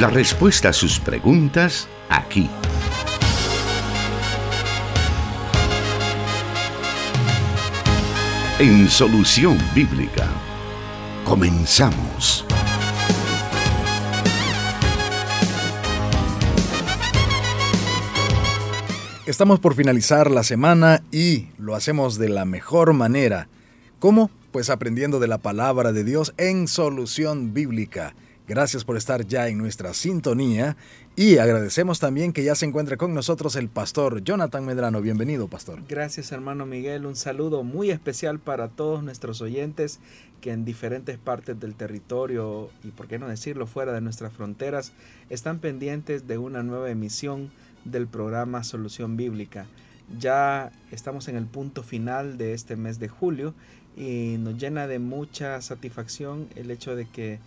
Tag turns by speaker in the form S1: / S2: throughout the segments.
S1: La respuesta a sus preguntas aquí. En Solución Bíblica. Comenzamos.
S2: Estamos por finalizar la semana y lo hacemos de la mejor manera. ¿Cómo? Pues aprendiendo de la palabra de Dios en solución bíblica. Gracias por estar ya en nuestra sintonía y agradecemos también que ya se encuentre con nosotros el pastor Jonathan Medrano. Bienvenido, pastor.
S3: Gracias, hermano Miguel. Un saludo muy especial para todos nuestros oyentes que en diferentes partes del territorio y, por qué no decirlo, fuera de nuestras fronteras, están pendientes de una nueva emisión del programa Solución Bíblica. Ya estamos en el punto final de este mes de julio y nos llena de mucha satisfacción el hecho de que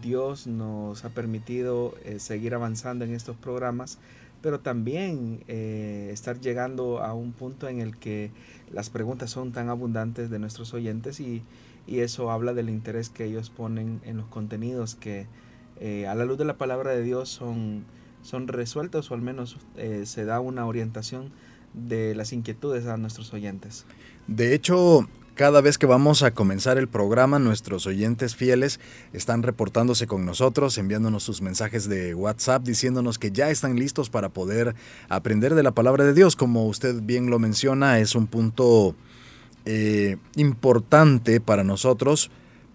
S3: Dios nos ha permitido eh, seguir avanzando en estos programas, pero también eh, estar llegando a un punto en el que las preguntas son tan abundantes de nuestros oyentes y, eso habla del interés que ellos ponen en los contenidos que eh, a la luz de la palabra de Dios son, son resueltos o al menos se da una orientación de las inquietudes a nuestros oyentes.
S2: De hecho, cada vez que vamos a comenzar el programa, nuestros oyentes fieles están reportándose con nosotros, enviándonos sus mensajes de WhatsApp, diciéndonos que ya están listos para poder aprender de la palabra de Dios. Como usted bien lo menciona, es un punto eh, importante para nosotros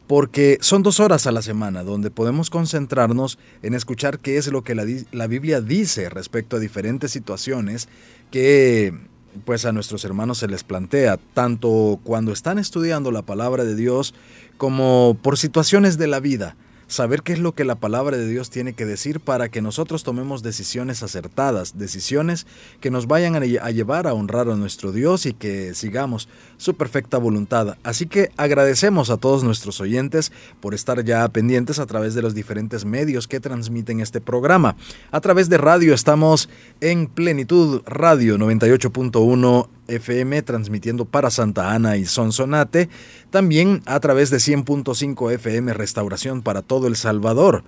S2: porque son dos horas a la semana donde podemos concentrarnos en escuchar qué es lo que la, la Biblia dice respecto a diferentes situaciones que pues a nuestros hermanos se les plantea, tanto cuando están estudiando la palabra de Dios como por situaciones de la vida saber qué es lo que la palabra de Dios tiene que decir para que nosotros tomemos decisiones acertadas, decisiones que nos vayan a llevar a honrar a nuestro Dios y que sigamos su perfecta voluntad. Así que agradecemos a todos nuestros oyentes por estar ya pendientes a través de los diferentes medios que transmiten este programa. A través de radio estamos en Plenitud Radio 98.1 FM transmitiendo para Santa Ana y Sonsonate, también a través de 100.5 FM Restauración para todo El Salvador,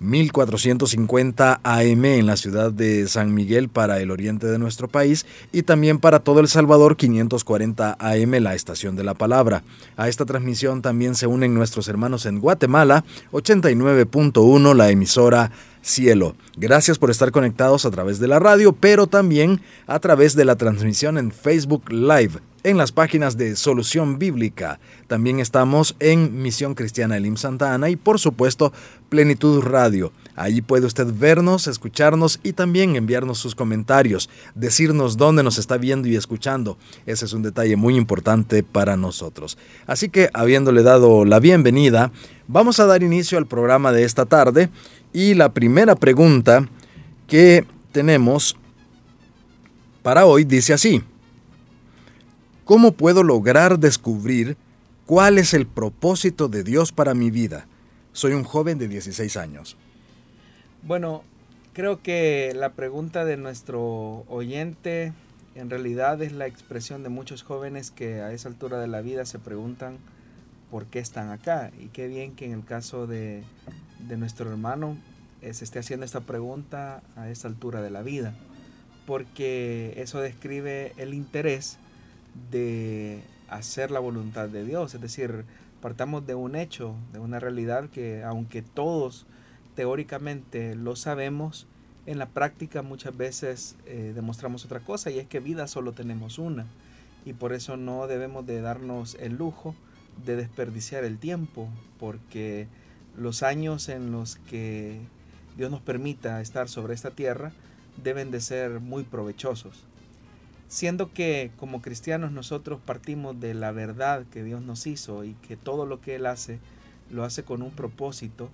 S2: 1450 AM en la ciudad de San Miguel para el oriente de nuestro país. Y también para todo El Salvador 540 AM la estación de la palabra. A esta transmisión también se unen nuestros hermanos en Guatemala 89.1 la emisora cielo. Gracias por estar conectados a través de la radio, pero también a través de la transmisión en Facebook Live, en las páginas de Solución Bíblica. También estamos en Misión Cristiana Elim Santa Ana y por supuesto Plenitud Radio. Allí puede usted vernos, escucharnos y también enviarnos sus comentarios, decirnos dónde nos está viendo y escuchando. Ese es un detalle muy importante para nosotros. Así que, habiéndole dado la bienvenida, vamos a dar inicio al programa de esta tarde y la primera pregunta que tenemos para hoy dice así. ¿Cómo puedo lograr descubrir cuál es el propósito de Dios para mi vida? Soy un joven de 16 años.
S3: Bueno, creo que la pregunta de nuestro oyente en realidad es la expresión de muchos jóvenes que a esa altura de la vida se preguntan por qué están acá. Y qué bien que en el caso de, de nuestro hermano eh, se esté haciendo esta pregunta a esta altura de la vida, porque eso describe el interés de hacer la voluntad de Dios, es decir, partamos de un hecho, de una realidad que aunque todos teóricamente lo sabemos, en la práctica muchas veces eh, demostramos otra cosa y es que vida solo tenemos una. Y por eso no debemos de darnos el lujo de desperdiciar el tiempo porque los años en los que Dios nos permita estar sobre esta tierra deben de ser muy provechosos. Siendo que como cristianos nosotros partimos de la verdad que Dios nos hizo y que todo lo que Él hace lo hace con un propósito,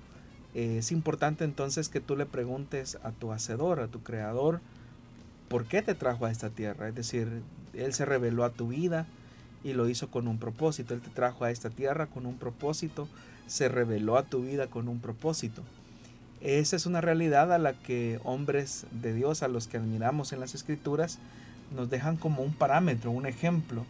S3: eh, es importante entonces que tú le preguntes a tu hacedor, a tu creador, ¿por qué te trajo a esta tierra? Es decir, Él se reveló a tu vida y lo hizo con un propósito. Él te trajo a esta tierra con un propósito, se reveló a tu vida con un propósito. Esa es una realidad a la que hombres de Dios, a los que admiramos en las escrituras, nos dejan como un parámetro, un ejemplo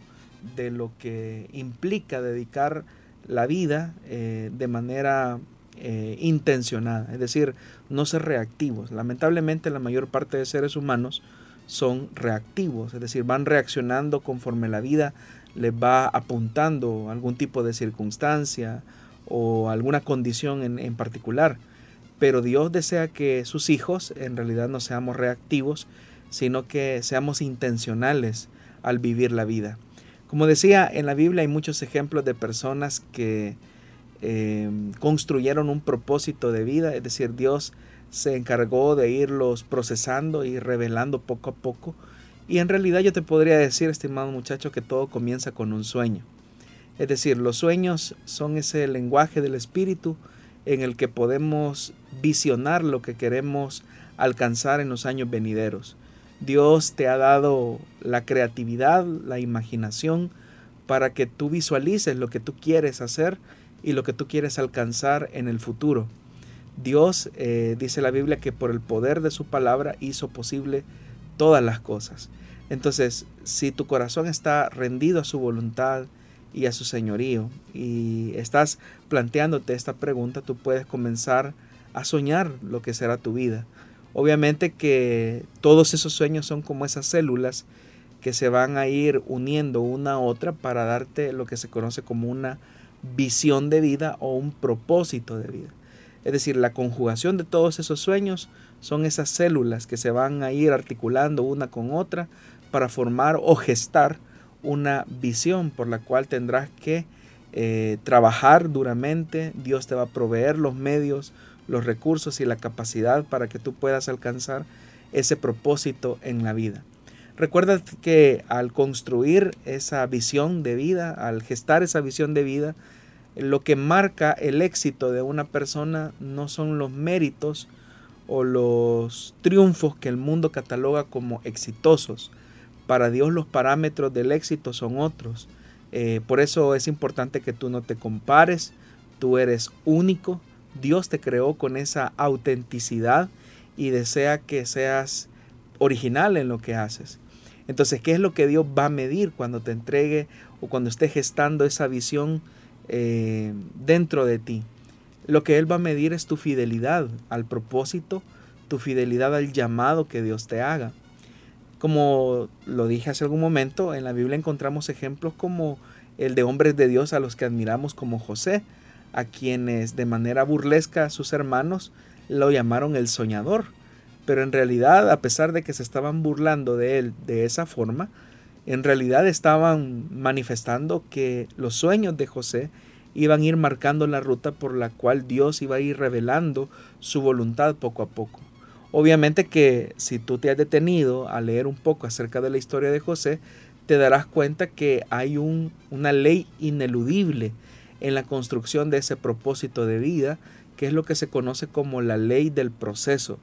S3: de lo que implica dedicar la vida eh, de manera eh, intencionada, es decir, no ser reactivos. Lamentablemente la mayor parte de seres humanos son reactivos, es decir, van reaccionando conforme la vida les va apuntando algún tipo de circunstancia o alguna condición en, en particular. Pero Dios desea que sus hijos en realidad no seamos reactivos, sino que seamos intencionales al vivir la vida. Como decía, en la Biblia hay muchos ejemplos de personas que eh, construyeron un propósito de vida, es decir, Dios se encargó de irlos procesando y revelando poco a poco. Y en realidad yo te podría decir, estimado muchacho, que todo comienza con un sueño. Es decir, los sueños son ese lenguaje del espíritu en el que podemos visionar lo que queremos alcanzar en los años venideros. Dios te ha dado la creatividad, la imaginación, para que tú visualices lo que tú quieres hacer y lo que tú quieres alcanzar en el futuro. Dios, eh, dice la Biblia, que por el poder de su palabra hizo posible todas las cosas. Entonces, si tu corazón está rendido a su voluntad y a su señorío y estás planteándote esta pregunta, tú puedes comenzar a soñar lo que será tu vida. Obviamente que todos esos sueños son como esas células que se van a ir uniendo una a otra para darte lo que se conoce como una visión de vida o un propósito de vida. Es decir, la conjugación de todos esos sueños son esas células que se van a ir articulando una con otra para formar o gestar una visión por la cual tendrás que eh, trabajar duramente. Dios te va a proveer los medios, los recursos y la capacidad para que tú puedas alcanzar ese propósito en la vida. Recuerda que al construir esa visión de vida, al gestar esa visión de vida, lo que marca el éxito de una persona no son los méritos o los triunfos que el mundo cataloga como exitosos. Para Dios los parámetros del éxito son otros. Eh, por eso es importante que tú no te compares, tú eres único, Dios te creó con esa autenticidad y desea que seas original en lo que haces. Entonces, ¿qué es lo que Dios va a medir cuando te entregue o cuando esté gestando esa visión eh, dentro de ti? Lo que Él va a medir es tu fidelidad al propósito, tu fidelidad al llamado que Dios te haga. Como lo dije hace algún momento, en la Biblia encontramos ejemplos como el de hombres de Dios a los que admiramos como José, a quienes de manera burlesca sus hermanos lo llamaron el soñador. Pero en realidad, a pesar de que se estaban burlando de él de esa forma, en realidad estaban manifestando que los sueños de José iban a ir marcando la ruta por la cual Dios iba a ir revelando su voluntad poco a poco. Obviamente que si tú te has detenido a leer un poco acerca de la historia de José, te darás cuenta que hay un, una ley ineludible en la construcción de ese propósito de vida, que es lo que se conoce como la ley del proceso.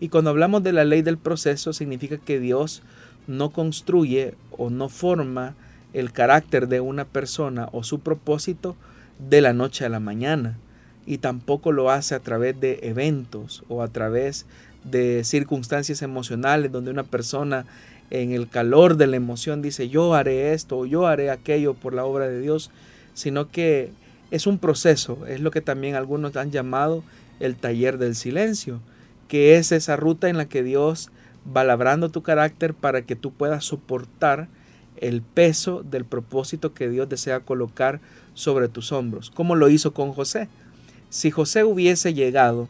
S3: Y cuando hablamos de la ley del proceso, significa que Dios no construye o no forma el carácter de una persona o su propósito de la noche a la mañana. Y tampoco lo hace a través de eventos o a través de circunstancias emocionales donde una persona en el calor de la emoción dice yo haré esto o yo haré aquello por la obra de Dios, sino que es un proceso, es lo que también algunos han llamado el taller del silencio, que es esa ruta en la que Dios va labrando tu carácter para que tú puedas soportar el peso del propósito que Dios desea colocar sobre tus hombros, como lo hizo con José. Si José hubiese llegado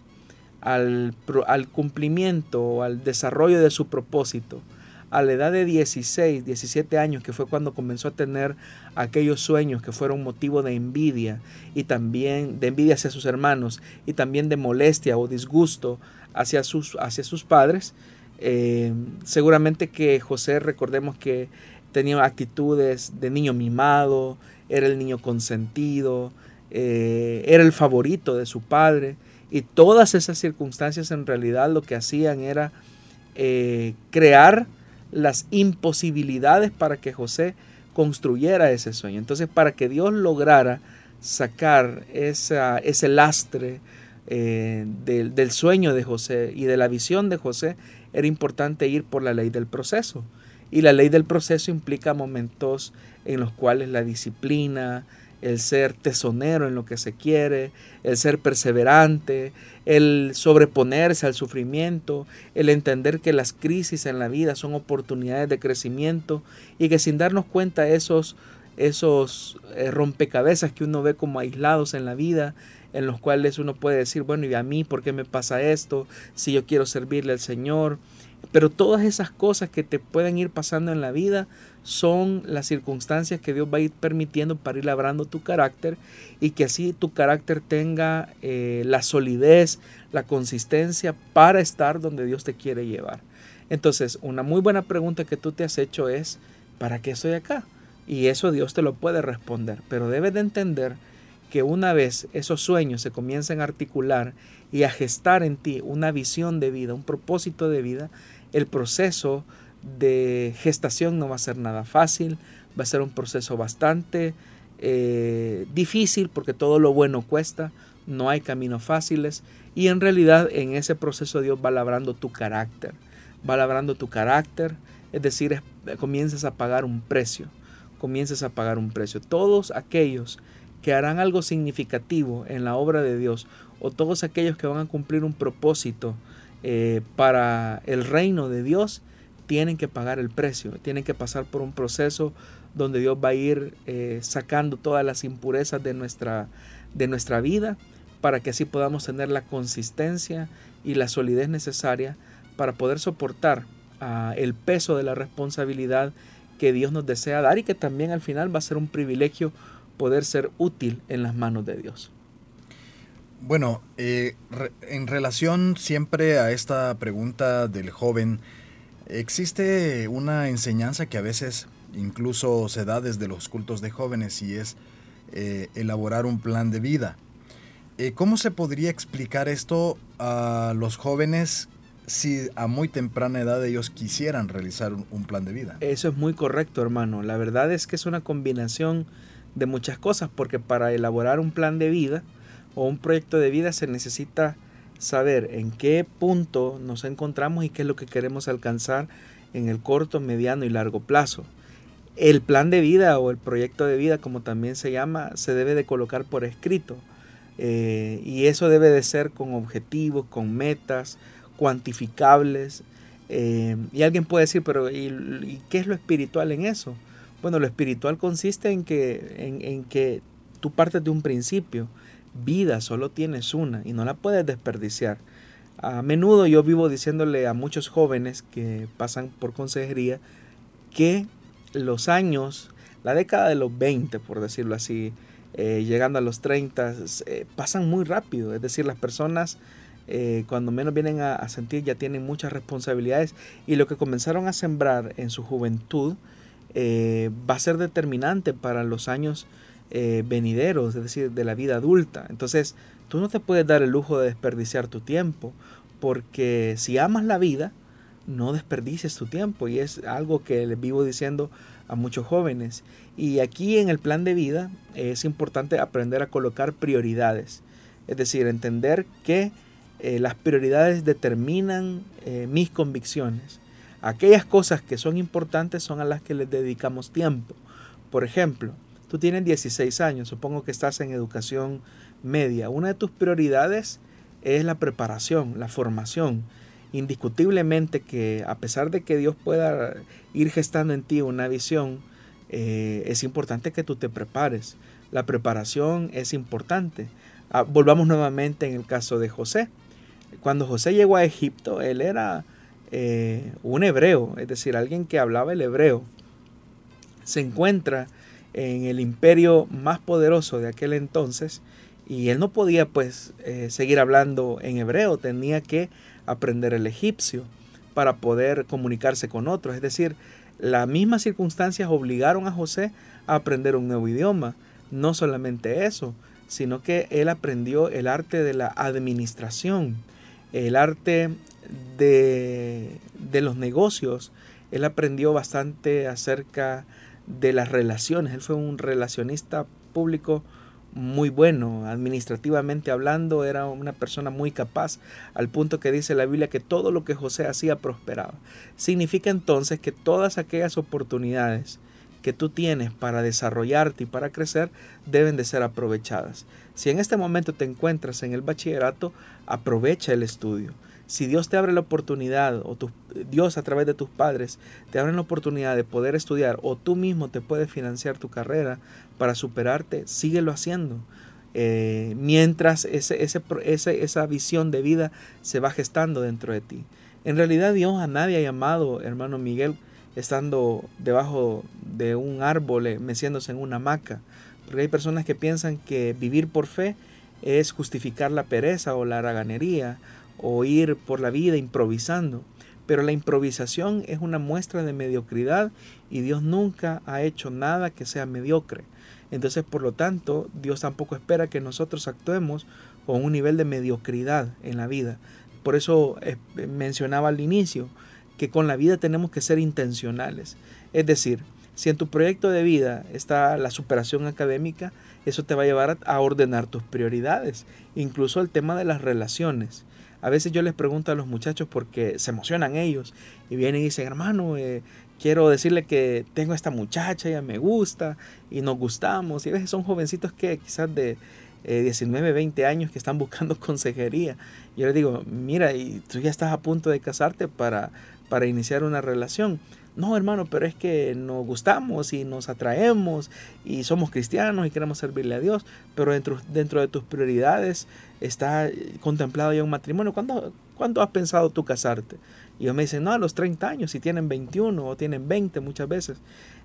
S3: al, al cumplimiento o al desarrollo de su propósito a la edad de 16, 17 años, que fue cuando comenzó a tener aquellos sueños que fueron motivo de envidia y también de envidia hacia sus hermanos y también de molestia o disgusto hacia sus, hacia sus padres, eh, seguramente que José, recordemos que tenía actitudes de niño mimado, era el niño consentido, eh, era el favorito de su padre y todas esas circunstancias en realidad lo que hacían era eh, crear las imposibilidades para que José construyera ese sueño. Entonces, para que Dios lograra sacar esa, ese lastre eh, del, del sueño de José y de la visión de José, era importante ir por la ley del proceso. Y la ley del proceso implica momentos en los cuales la disciplina, el ser tesonero en lo que se quiere, el ser perseverante, el sobreponerse al sufrimiento, el entender que las crisis en la vida son oportunidades de crecimiento y que sin darnos cuenta esos esos eh, rompecabezas que uno ve como aislados en la vida, en los cuales uno puede decir, bueno, ¿y a mí por qué me pasa esto? Si yo quiero servirle al Señor. Pero todas esas cosas que te pueden ir pasando en la vida son las circunstancias que Dios va a ir permitiendo para ir labrando tu carácter y que así tu carácter tenga eh, la solidez, la consistencia para estar donde Dios te quiere llevar. Entonces, una muy buena pregunta que tú te has hecho es, ¿para qué estoy acá? Y eso Dios te lo puede responder, pero debes de entender que una vez esos sueños se comiencen a articular y a gestar en ti una visión de vida, un propósito de vida, el proceso de gestación no va a ser nada fácil, va a ser un proceso bastante eh, difícil porque todo lo bueno cuesta, no hay caminos fáciles y en realidad en ese proceso Dios va labrando tu carácter, va labrando tu carácter, es decir, comienzas a pagar un precio, comienzas a pagar un precio. Todos aquellos que harán algo significativo en la obra de Dios o todos aquellos que van a cumplir un propósito eh, para el reino de Dios, tienen que pagar el precio, tienen que pasar por un proceso donde Dios va a ir eh, sacando todas las impurezas de nuestra, de nuestra vida para que así podamos tener la consistencia y la solidez necesaria para poder soportar ah, el peso de la responsabilidad que Dios nos desea dar y que también al final va a ser un privilegio poder ser útil en las manos de Dios.
S2: Bueno, eh, en relación siempre a esta pregunta del joven, Existe una enseñanza que a veces incluso se da desde los cultos de jóvenes y es eh, elaborar un plan de vida. Eh, ¿Cómo se podría explicar esto a los jóvenes si a muy temprana edad ellos quisieran realizar un, plan de vida?
S3: Eso es muy correcto, hermano. La verdad es que es una combinación de muchas cosas, porque para elaborar un plan de vida o un proyecto de vida se necesita saber en qué punto nos encontramos y qué es lo que queremos alcanzar en el corto, mediano y largo plazo. El plan de vida o el proyecto de vida, como también se llama, se debe de colocar por escrito. Eh, y eso debe de ser con objetivos, con metas, cuantificables. Eh, y alguien puede decir, pero ¿y, qué es lo espiritual en eso? Bueno, lo espiritual consiste en que, en, que tú partes de un principio vida solo tienes una y no la puedes desperdiciar. A menudo yo vivo diciéndole a muchos jóvenes que pasan por consejería que los años, la década de los 20, por decirlo así, eh, llegando a los 30, eh, pasan muy rápido. Es decir, las personas eh, cuando menos vienen a, sentir ya tienen muchas responsabilidades y lo que comenzaron a sembrar en su juventud va a ser determinante para los años eh, venideros, es decir, de la vida adulta. Entonces, tú no te puedes dar el lujo de desperdiciar tu tiempo, porque si amas la vida, no desperdicies tu tiempo. Y es algo que les vivo diciendo a muchos jóvenes. Y aquí en el plan de vida es importante aprender a colocar prioridades. Es decir, entender que eh, las prioridades determinan eh, mis convicciones. Aquellas cosas que son importantes son a las que les dedicamos tiempo. Por ejemplo, Tú tienes 16 años, supongo que estás en educación media. Una de tus prioridades es la preparación, la formación. Indiscutiblemente que a pesar de que Dios pueda ir gestando en ti una visión, eh, es importante que tú te prepares. La preparación es importante. Ah, volvamos nuevamente en el caso de José. Cuando José llegó a Egipto, él era eh, un hebreo, es decir, alguien que hablaba el hebreo. Se encuentra en el imperio más poderoso de aquel entonces y él no podía pues eh, seguir hablando en hebreo, tenía que aprender el egipcio para poder comunicarse con otros. Es decir, las mismas circunstancias obligaron a José a aprender un nuevo idioma. No solamente eso, sino que él aprendió el arte de la administración, el arte de, de los negocios. Él aprendió bastante acerca de las relaciones. Él fue un relacionista público muy bueno, administrativamente hablando, era una persona muy capaz, al punto que dice la Biblia que todo lo que José hacía prosperaba. Significa entonces que todas aquellas oportunidades que tú tienes para desarrollarte y para crecer deben de ser aprovechadas. Si en este momento te encuentras en el bachillerato, aprovecha el estudio. Si Dios te abre la oportunidad, o tu, Dios a través de tus padres te abre la oportunidad de poder estudiar, o tú mismo te puedes financiar tu carrera para superarte, síguelo haciendo. Eh, mientras ese, ese, esa visión de vida se va gestando dentro de ti. En realidad Dios a nadie ha llamado, hermano Miguel, estando debajo de un árbol, eh, meciéndose en una hamaca. Porque hay personas que piensan que vivir por fe es justificar la pereza o la haraganería o ir por la vida improvisando. Pero la improvisación es una muestra de mediocridad y Dios nunca ha hecho nada que sea mediocre. Entonces, por lo tanto, Dios tampoco espera que nosotros actuemos con un nivel de mediocridad en la vida. Por eso eh, mencionaba al inicio que con la vida tenemos que ser intencionales. Es decir, si en tu proyecto de vida está la superación académica, eso te va a llevar a ordenar tus prioridades, incluso el tema de las relaciones. A veces yo les pregunto a los muchachos porque se emocionan ellos y vienen y dicen, hermano, eh, quiero decirle que tengo esta muchacha, ella me gusta y nos gustamos. Y a veces son jovencitos que quizás de 19, eh, 20 años que están buscando consejería. Yo les digo, mira, y tú ya estás a punto de casarte para, para iniciar una relación. No, hermano, pero es que nos gustamos y nos atraemos y somos cristianos y queremos servirle a Dios, pero dentro, dentro de tus prioridades está contemplado ya un matrimonio. ¿Cuándo, ¿Cuándo has pensado tú casarte? Y me dicen, no, a los 30 años, si tienen 21 o tienen 20 muchas veces.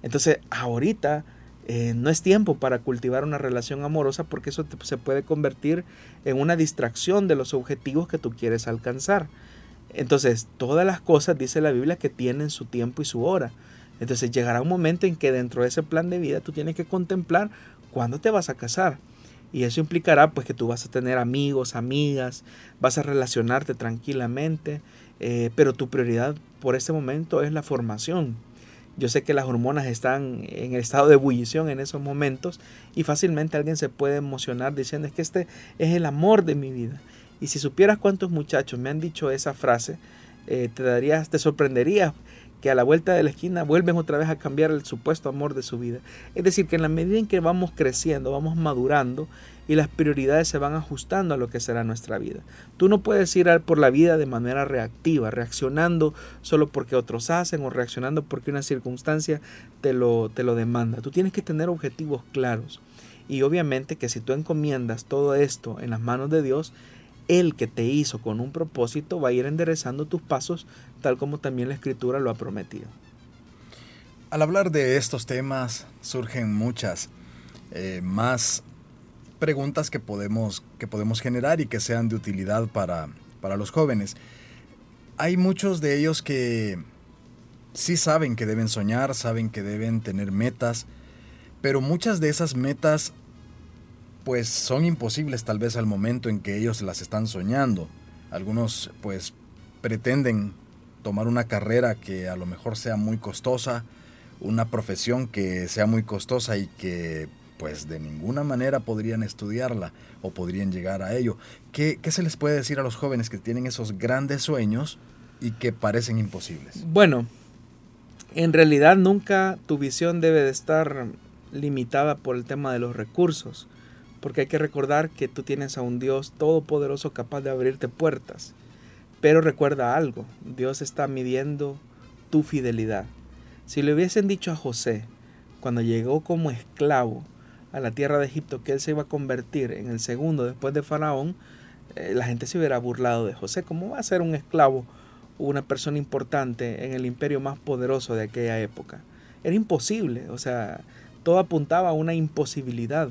S3: Entonces, ahorita eh, no es tiempo para cultivar una relación amorosa porque eso se puede convertir en una distracción de los objetivos que tú quieres alcanzar. Entonces, todas las cosas, dice la Biblia, que tienen su tiempo y su hora. Entonces llegará un momento en que dentro de ese plan de vida tú tienes que contemplar cuándo te vas a casar. Y eso implicará pues que tú vas a tener amigos, amigas, vas a relacionarte tranquilamente, eh, pero tu prioridad por este momento es la formación. Yo sé que las hormonas están en el estado de ebullición en esos momentos y fácilmente alguien se puede emocionar diciendo es que este es el amor de mi vida. Y si supieras cuántos muchachos me han dicho esa frase, eh, te darías, te sorprenderías que a la vuelta de la esquina vuelven otra vez a cambiar el supuesto amor de su vida. Es decir, que en la medida en que vamos creciendo, vamos madurando y las prioridades se van ajustando a lo que será nuestra vida. Tú no puedes ir por la vida de manera reactiva, reaccionando solo porque otros hacen o reaccionando porque una circunstancia te lo, te lo demanda. Tú tienes que tener objetivos claros. Y obviamente que si tú encomiendas todo esto en las manos de Dios, el que te hizo con un propósito va a ir enderezando tus pasos tal como también la escritura lo ha prometido.
S2: Al hablar de estos temas surgen muchas eh, más preguntas que podemos, que podemos generar y que sean de utilidad para, para los jóvenes. Hay muchos de ellos que sí saben que deben soñar, saben que deben tener metas, pero muchas de esas metas pues son imposibles tal vez al momento en que ellos las están soñando. Algunos pues pretenden tomar una carrera que a lo mejor sea muy costosa, una profesión que sea muy costosa y que pues de ninguna manera podrían estudiarla o podrían llegar a ello. ¿Qué, ¿Qué, se les puede decir a los jóvenes que tienen esos grandes sueños y que parecen imposibles?
S3: Bueno, en realidad nunca tu visión debe de estar limitada por el tema de los recursos porque hay que recordar que tú tienes a un Dios todopoderoso capaz de abrirte puertas. Pero recuerda algo, Dios está midiendo tu fidelidad. Si le hubiesen dicho a José, cuando llegó como esclavo a la tierra de Egipto, que él se iba a convertir en el segundo después de Faraón, eh, la gente se hubiera burlado de José. ¿Cómo va a ser un esclavo una persona importante en el imperio más poderoso de aquella época? Era imposible, o sea, todo apuntaba a una imposibilidad.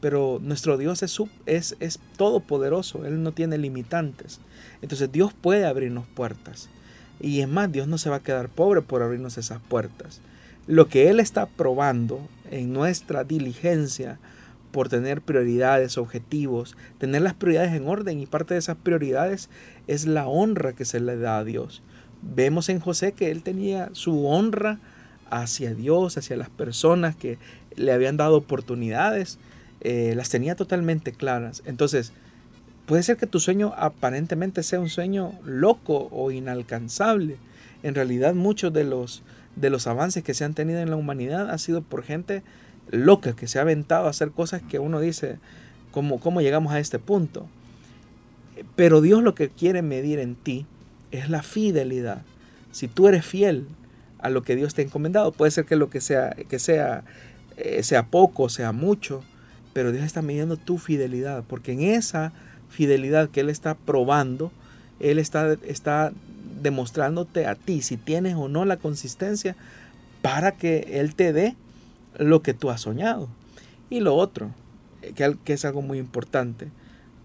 S3: Pero nuestro Dios es, es, es todopoderoso, Él no tiene limitantes. Entonces Dios puede abrirnos puertas. Y es más, Dios no se va a quedar pobre por abrirnos esas puertas. Lo que Él está probando en nuestra diligencia por tener prioridades, objetivos, tener las prioridades en orden y parte de esas prioridades es la honra que se le da a Dios. Vemos en José que él tenía su honra hacia Dios, hacia las personas que le habían dado oportunidades eh, las tenía totalmente claras. Entonces, puede ser que tu sueño aparentemente sea un sueño loco o inalcanzable. En realidad muchos de los de los avances que se han tenido en la humanidad ha sido por gente loca que se ha aventado a hacer cosas que uno dice, ¿cómo, cómo llegamos a este punto? Pero Dios lo que quiere medir en ti es la fidelidad. Si tú eres fiel a lo que Dios te ha encomendado, puede ser que lo que sea, que sea, eh, sea poco, sea mucho, pero Dios está midiendo tu fidelidad, porque en esa fidelidad que Él está probando, Él está, está demostrándote a ti si tienes o no la consistencia para que Él te dé lo que tú has soñado. Y lo otro, que, que es algo muy importante,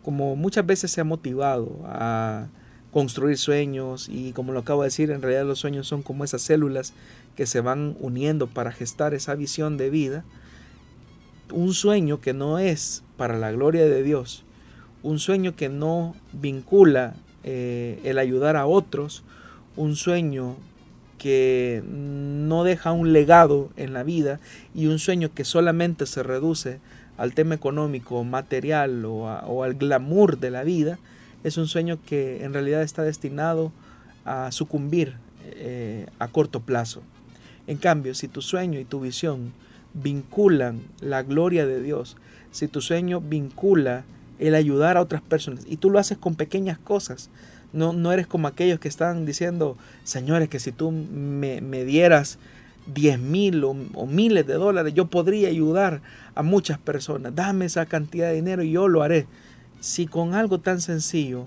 S3: como muchas veces se ha motivado a construir sueños y como lo acabo de decir, en realidad los sueños son como esas células que se van uniendo para gestar esa visión de vida. Un sueño que no es para la gloria de Dios, un sueño que no vincula eh, el ayudar a otros, un sueño que no deja un legado en la vida y un sueño que solamente se reduce al tema económico, material o, al glamour de la vida, es un sueño que en realidad está destinado a sucumbir eh, a corto plazo. En cambio, si tu sueño y tu visión vinculan la gloria de Dios, si tu sueño vincula el ayudar a otras personas y tú lo haces con pequeñas cosas, no, no eres como aquellos que están diciendo, señores, que si tú me, me dieras 10 mil o, miles de dólares, yo podría ayudar a muchas personas. Dame esa cantidad de dinero y yo lo haré. Si con algo tan sencillo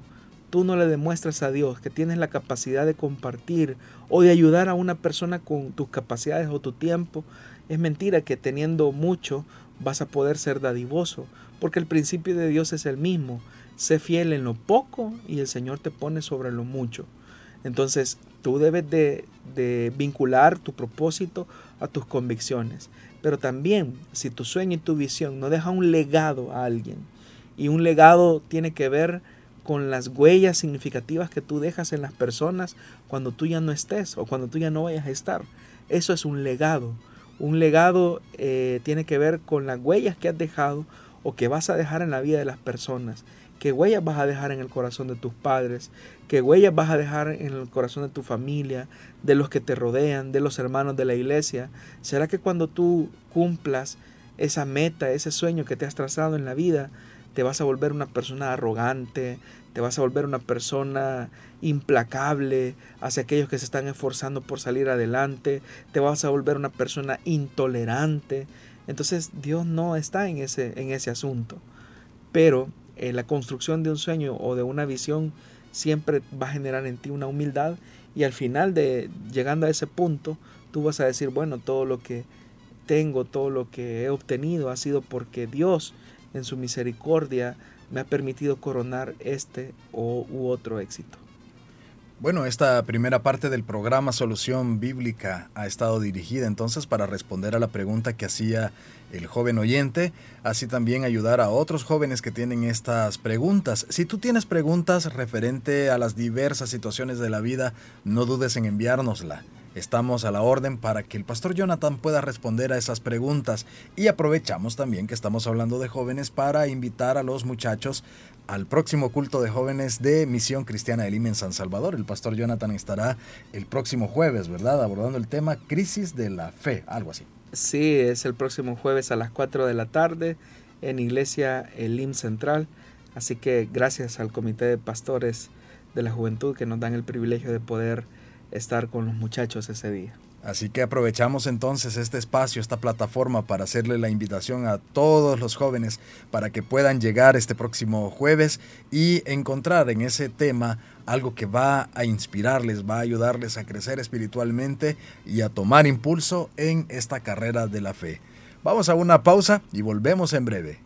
S3: tú no le demuestras a Dios que tienes la capacidad de compartir o de ayudar a una persona con tus capacidades o tu tiempo, es mentira que teniendo mucho vas a poder ser dadivoso, porque el principio de Dios es el mismo. Sé fiel en lo poco y el Señor te pone sobre lo mucho. Entonces, tú debes de, vincular tu propósito a tus convicciones. Pero también, si tu sueño y tu visión no deja un legado a alguien, y un legado tiene que ver con las huellas significativas que tú dejas en las personas cuando tú ya no estés o cuando tú ya no vayas a estar. Eso es un legado. Un legado eh, tiene que ver con las huellas que has dejado o que vas a dejar en la vida de las personas. ¿Qué huellas vas a dejar en el corazón de tus padres? ¿Qué huellas vas a dejar en el corazón de tu familia, de los que te rodean, de los hermanos de la iglesia? ¿Será que cuando tú cumplas esa meta, ese sueño que te has trazado en la vida, te vas a volver una persona arrogante, te vas a volver una persona implacable hacia aquellos que se están esforzando por salir adelante, te vas a volver una persona intolerante. Entonces Dios no está en ese, en ese asunto. Pero eh, la construcción de un sueño o de una visión siempre va a generar en ti una humildad y al final de llegando a ese punto tú vas a decir, bueno, todo lo que tengo, todo lo que he obtenido ha sido porque Dios en su misericordia me ha permitido coronar este o, u otro éxito.
S2: Bueno, esta primera parte del programa Solución Bíblica ha estado dirigida entonces para responder a la pregunta que hacía el joven oyente, así también ayudar a otros jóvenes que tienen estas preguntas. Si tú tienes preguntas referente a las diversas situaciones de la vida, no dudes en enviárnosla. Estamos a la orden para que el pastor Jonathan pueda responder a esas preguntas y aprovechamos también que estamos hablando de jóvenes para invitar a los muchachos al próximo culto de jóvenes de Misión Cristiana de Lima en San Salvador. El pastor Jonathan estará el próximo jueves, ¿verdad? Abordando el tema crisis de la fe, algo así.
S3: Sí, es el próximo jueves a las 4 de la tarde en Iglesia Elim Central. Así que gracias al Comité de Pastores de la Juventud que nos dan el privilegio de poder estar con los muchachos ese día.
S2: Así que aprovechamos entonces este espacio, esta plataforma para hacerle la invitación a todos los jóvenes para que puedan llegar este próximo jueves y encontrar en ese tema algo que va a inspirarles, va a ayudarles a crecer espiritualmente y a tomar impulso en esta carrera de la fe. Vamos a una pausa y volvemos en breve.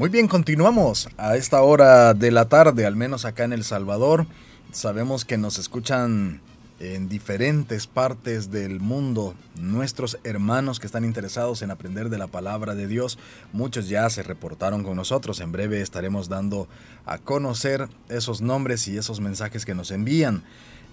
S2: Muy bien, continuamos a esta hora de la tarde, al menos acá en El Salvador. Sabemos que nos escuchan en diferentes partes del mundo nuestros hermanos que están interesados en aprender de la palabra de Dios. Muchos ya se reportaron con nosotros. En breve estaremos dando a conocer esos nombres y esos mensajes que nos envían.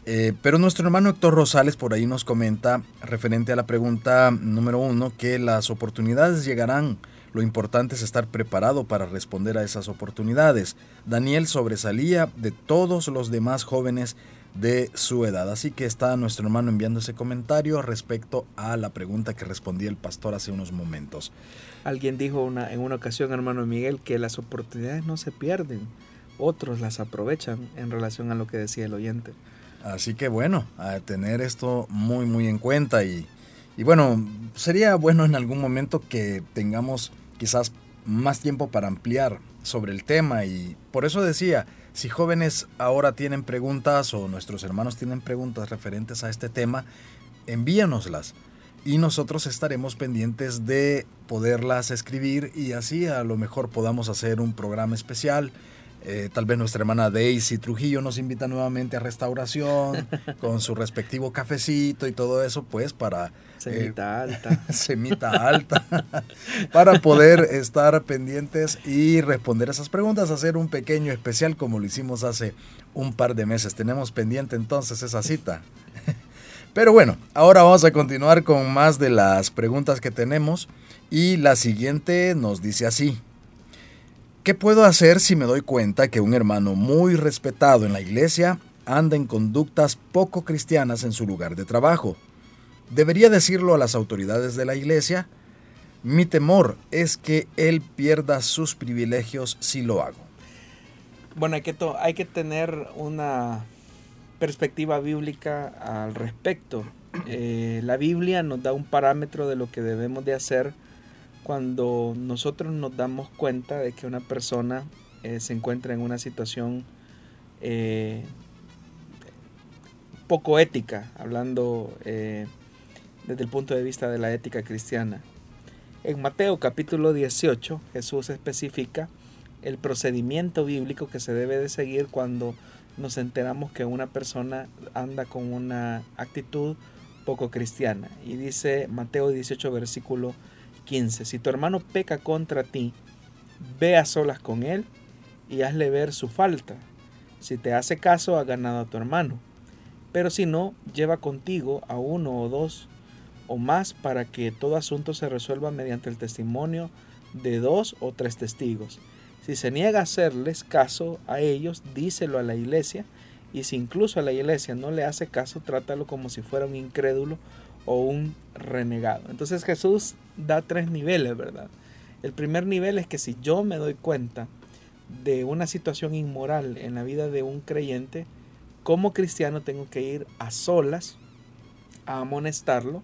S2: Eh, pero nuestro hermano Héctor Rosales por ahí nos comenta referente a la pregunta número uno que las oportunidades llegarán. Lo importante es estar preparado para responder a esas oportunidades. Daniel sobresalía de todos los demás jóvenes de su edad. Así que está nuestro hermano enviando ese comentario respecto a la pregunta que respondía el pastor hace unos momentos.
S3: Alguien dijo una, en una ocasión, hermano Miguel, que las oportunidades no se pierden, otros las aprovechan en relación a lo que decía el oyente.
S2: Así que bueno, a tener esto muy muy en cuenta y, y bueno, sería bueno en algún momento que tengamos quizás más tiempo para ampliar sobre el tema y por eso decía, si jóvenes ahora tienen preguntas o nuestros hermanos tienen preguntas referentes a este tema, envíanoslas y nosotros estaremos pendientes de poderlas escribir y así a lo mejor podamos hacer un programa especial. Eh, tal vez nuestra hermana Daisy Trujillo nos invita nuevamente a restauración con su respectivo cafecito y todo eso, pues para
S3: Semita eh, alta.
S2: semita alta. para poder estar pendientes y responder esas preguntas, hacer un pequeño especial como lo hicimos hace un par de meses. Tenemos pendiente entonces esa cita. Pero bueno, ahora vamos a continuar con más de las preguntas que tenemos. Y la siguiente nos dice así. ¿Qué puedo hacer si me doy cuenta que un hermano muy respetado en la iglesia anda en conductas poco cristianas en su lugar de trabajo? Debería decirlo a las autoridades de la iglesia. Mi temor es que él pierda sus privilegios si lo hago.
S3: Bueno, hay que, hay que tener una perspectiva bíblica al respecto. Eh, la Biblia nos da un parámetro de lo que debemos de hacer cuando nosotros nos damos cuenta de que una persona eh, se encuentra en una situación eh, poco ética, hablando desde el punto de vista de la ética cristiana. En Mateo capítulo 18 Jesús especifica el procedimiento bíblico que se debe de seguir cuando nos enteramos que una persona anda con una actitud poco cristiana. Y dice Mateo 18 versículo 15, si tu hermano peca contra ti, ve a solas con él y hazle ver su falta. Si te hace caso, ha ganado a tu hermano. Pero si no, lleva contigo a uno o dos o más para que todo asunto se resuelva mediante el testimonio de dos o tres testigos. Si se niega a hacerles caso a ellos, díselo a la iglesia, y si incluso a la iglesia no le hace caso, trátalo como si fuera un incrédulo o un renegado. Entonces Jesús da tres niveles, ¿verdad? El primer nivel es que si yo me doy cuenta de una situación inmoral en la vida de un creyente, como cristiano tengo que ir a solas a amonestarlo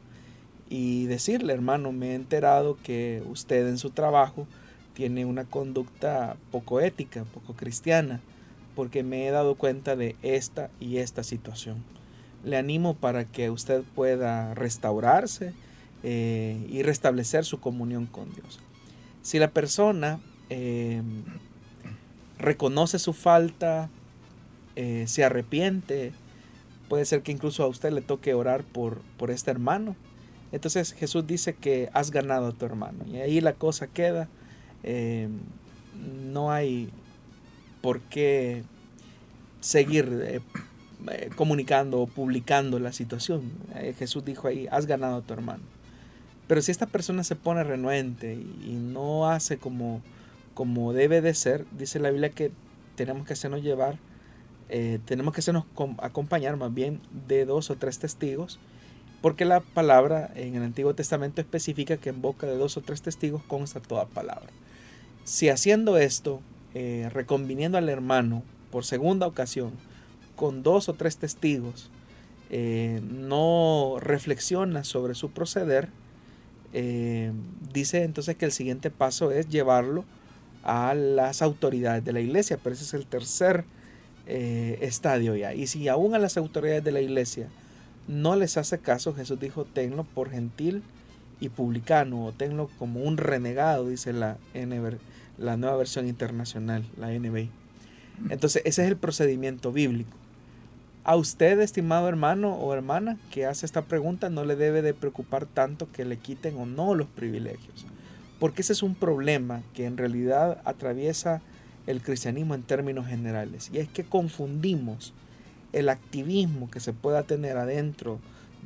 S3: y decirle, hermano, me he enterado que usted en su trabajo tiene una conducta poco ética, poco cristiana, porque me he dado cuenta de esta y esta situación. Le animo para que usted pueda restaurarse eh, y restablecer su comunión con Dios. Si la persona em, reconoce su falta, eh, se arrepiente, puede ser que incluso a usted le toque orar por, por este hermano entonces Jesús dice que has ganado a tu hermano. Y ahí la cosa queda. Eh, no hay por qué seguir eh, eh, comunicando o publicando la situación. Jesús dijo ahí, has ganado a tu hermano. Pero si esta persona se pone renuente y no hace como, como debe de ser, dice la Biblia que tenemos que hacernos llevar, tenemos que hacernos acompañar más bien de dos o tres testigos porque la palabra en el Antiguo Testamento especifica que en boca de dos o tres testigos consta toda palabra. Si haciendo esto, eh, reconviniendo al hermano por segunda ocasión, con dos o tres testigos, eh, no reflexiona sobre su proceder, eh, dice entonces que el siguiente paso es llevarlo a las autoridades de la iglesia, pero ese es el tercer estadio ya. Y si aún a las autoridades de la iglesia no les hace caso, Jesús dijo, tenlo por gentil y publicano, o tenlo como un renegado, dice la, la nueva versión internacional, la NBI. Entonces, ese es el procedimiento bíblico. A usted, estimado hermano o hermana, que hace esta pregunta, no le debe de preocupar tanto que le quiten o no los privilegios. Porque ese es un problema que en realidad atraviesa el cristianismo en términos generales. Y es que confundimos el activismo que se pueda tener adentro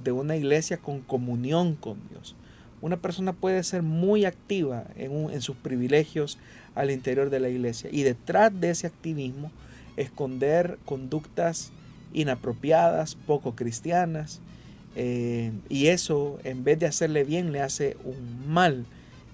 S3: de una iglesia con comunión con Dios. Una persona puede ser muy activa en, en sus privilegios al interior de la iglesia y detrás de ese activismo esconder conductas inapropiadas, poco cristianas, eh, y eso en vez de hacerle bien le hace un mal.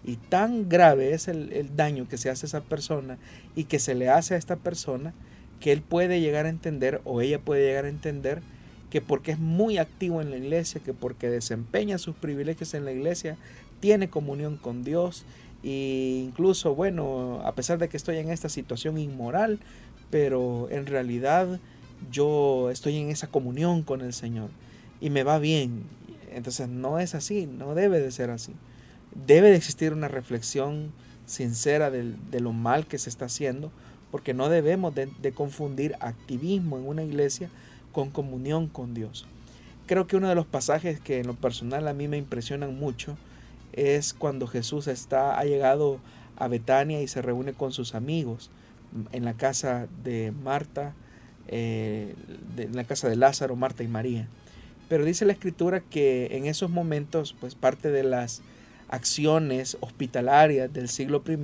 S3: Y tan grave es el, el, daño que se hace a esa persona y que se le hace a esta persona que él puede llegar a entender o ella puede llegar a entender que porque es muy activo en la iglesia, que porque desempeña sus privilegios en la iglesia, tiene comunión con Dios e incluso, bueno, a pesar de que estoy en esta situación inmoral, pero en realidad yo estoy en esa comunión con el Señor y me va bien. Entonces no es así, no debe de ser así. Debe de existir una reflexión sincera de, de lo mal que se está haciendo, porque no debemos de, de confundir activismo en una iglesia con comunión con Dios. Creo que uno de los pasajes que en lo personal a mí me impresionan mucho es cuando Jesús está, ha llegado a Betania y se reúne con sus amigos en la casa de Marta, eh, en la casa de Lázaro, Marta y María. Pero dice la escritura que en esos momentos, pues parte de las acciones hospitalarias del siglo I